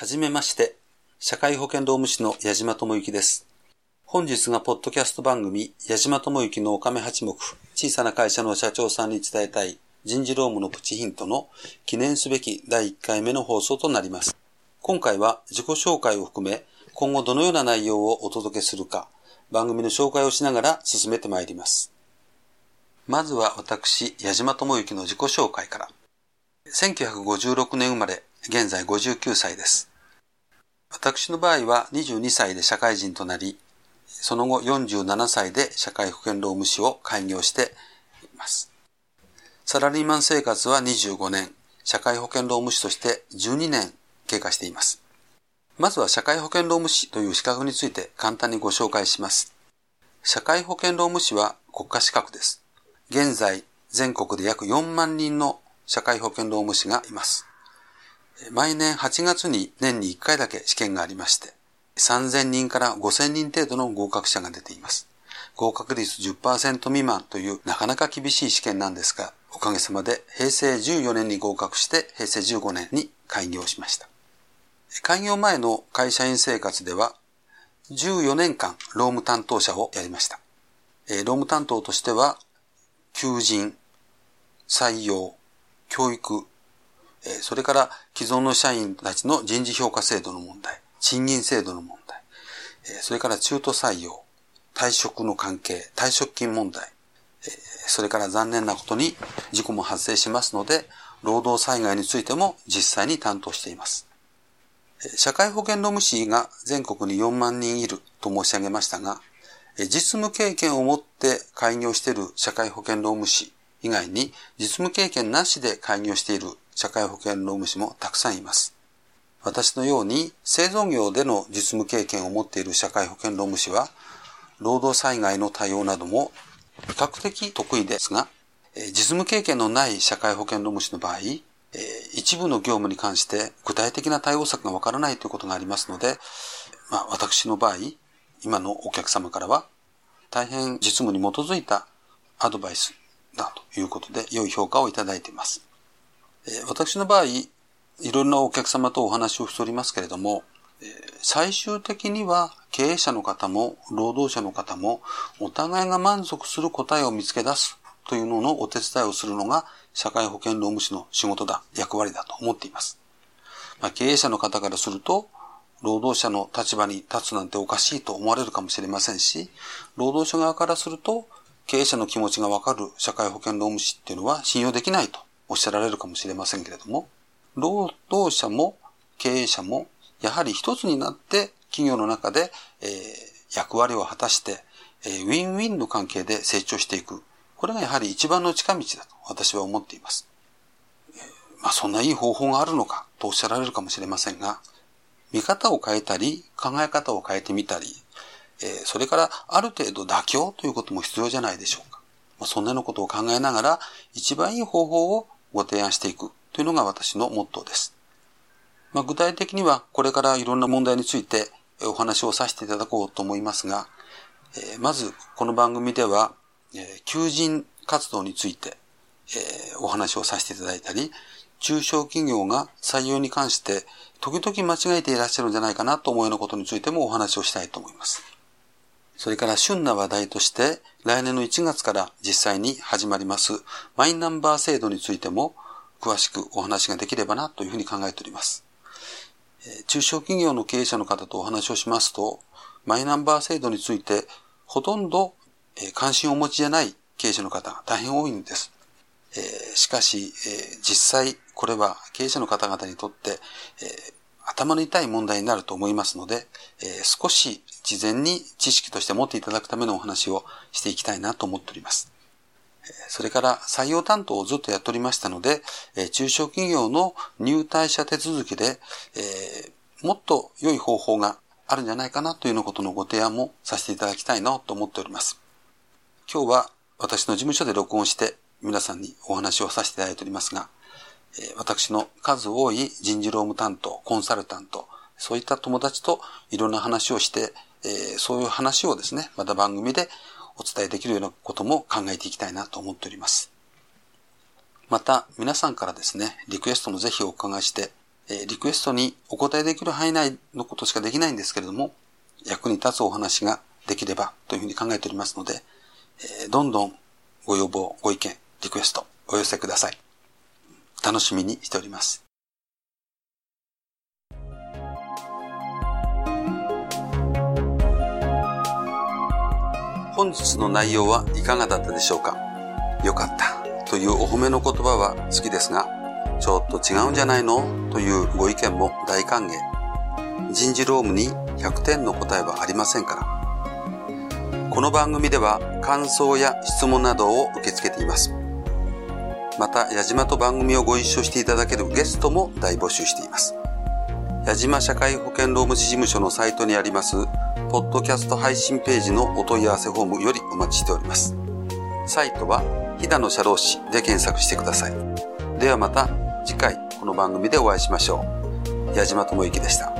はじめまして、社会保険労務士の矢島智之です。本日がポッドキャスト番組、矢島智之のおかめ八目、小さな会社の社長さんに伝えたい人事労務のプチヒントの記念すべき第1回目の放送となります。今回は自己紹介を含め、今後どのような内容をお届けするか、番組の紹介をしながら進めてまいります。まずは私、矢島智之の自己紹介から。1956年生まれ、現在59歳です。私の場合は22歳で社会人となり、その後47歳で社会保険労務士を開業しています。サラリーマン生活は25年、社会保険労務士として12年経過しています。まずは社会保険労務士という資格について簡単にご紹介します。社会保険労務士は国家資格です。現在、全国で約4万人の社会保険労務士がいます。毎年8月に年に1回だけ試験がありまして、3000人から5000人程度の合格者が出ています。合格率10%未満というなかなか厳しい試験なんですが、おかげさまで平成14年に合格して平成15年に開業しました。開業前の会社員生活では14年間労務担当者をやりました。労務担当としては、求人、採用、教育、それから既存の社員たちの人事評価制度の問題、賃金制度の問題、それから中途採用、退職の関係、退職金問題、それから残念なことに事故も発生しますので、労働災害についても実際に担当しています。社会保険労務士が全国に4万人いると申し上げましたが、実務経験を持って開業している社会保険労務士以外に実務経験なしで開業している社会保険労務士もたくさんいます。私のように製造業での実務経験を持っている社会保険労務士は、労働災害の対応なども比較的得意ですが、実務経験のない社会保険労務士の場合、一部の業務に関して具体的な対応策がわからないということがありますので、まあ、私の場合、今のお客様からは大変実務に基づいたアドバイスだということで良い評価をいただいています。私の場合、いろんなお客様とお話をしておりますけれども、最終的には経営者の方も労働者の方もお互いが満足する答えを見つけ出すというののお手伝いをするのが社会保険労務士の仕事だ、役割だと思っています。まあ、経営者の方からすると、労働者の立場に立つなんておかしいと思われるかもしれませんし、労働者側からすると、経営者の気持ちがわかる社会保険労務士っていうのは信用できないとおっしゃられるかもしれませんけれども、労働者も経営者もやはり一つになって企業の中で、えー、役割を果たして、えー、ウィンウィンの関係で成長していく。これがやはり一番の近道だと私は思っています。まあそんないい方法があるのかとおっしゃられるかもしれませんが、見方を変えたり、考え方を変えてみたり、えー、それからある程度妥協ということも必要じゃないでしょうか。まあ、そんなのことを考えながら、一番いい方法をご提案していく。というのが私のモットーです。まあ、具体的にはこれからいろんな問題についてお話をさせていただこうと思いますが、えー、まずこの番組では、えー、求人活動について、えー、お話をさせていただいたり、中小企業が採用に関して時々間違えていらっしゃるんじゃないかなと思うようなことについてもお話をしたいと思います。それから旬な話題として来年の1月から実際に始まりますマイナンバー制度についても詳しくお話ができればなというふうに考えております。中小企業の経営者の方とお話をしますと、マイナンバー制度についてほとんど関心をお持ちじゃない経営者の方が大変多いんです。しかし、実際これは経営者の方々にとって、頭の痛い問題になると思いますので、え少し事前に知識として持っていただくためのお話をしていきたいなと思っております。それから採用担当をずっとやっておりましたので、中小企業の入隊者手続きで、えもっと良い方法があるんじゃないかなというようなことのご提案もさせていただきたいなと思っております。今日は私の事務所で録音して皆さんにお話をさせていただいておりますが、私の数多い人事労務担当、コンサルタント、そういった友達といろんな話をして、そういう話をですね、また番組でお伝えできるようなことも考えていきたいなと思っております。また、皆さんからですね、リクエストもぜひお伺いして、リクエストにお答えできる範囲内のことしかできないんですけれども、役に立つお話ができればというふうに考えておりますので、どんどんご要望、ご意見、リクエストお寄せください。楽しみにしております。本日の内容はいかがだったでしょうか？よかったというお褒めの言葉は好きですが、ちょっと違うんじゃないの？というご意見も大歓迎。人事労務に100点の答えはありませんから。この番組では感想や質問などを受け付けています。また、矢島と番組をご一緒していただけるゲストも大募集しています。矢島社会保険労務士事務所のサイトにあります、ポッドキャスト配信ページのお問い合わせフォームよりお待ちしております。サイトは、飛騨の社労士で検索してください。ではまた次回この番組でお会いしましょう。矢島智之でした。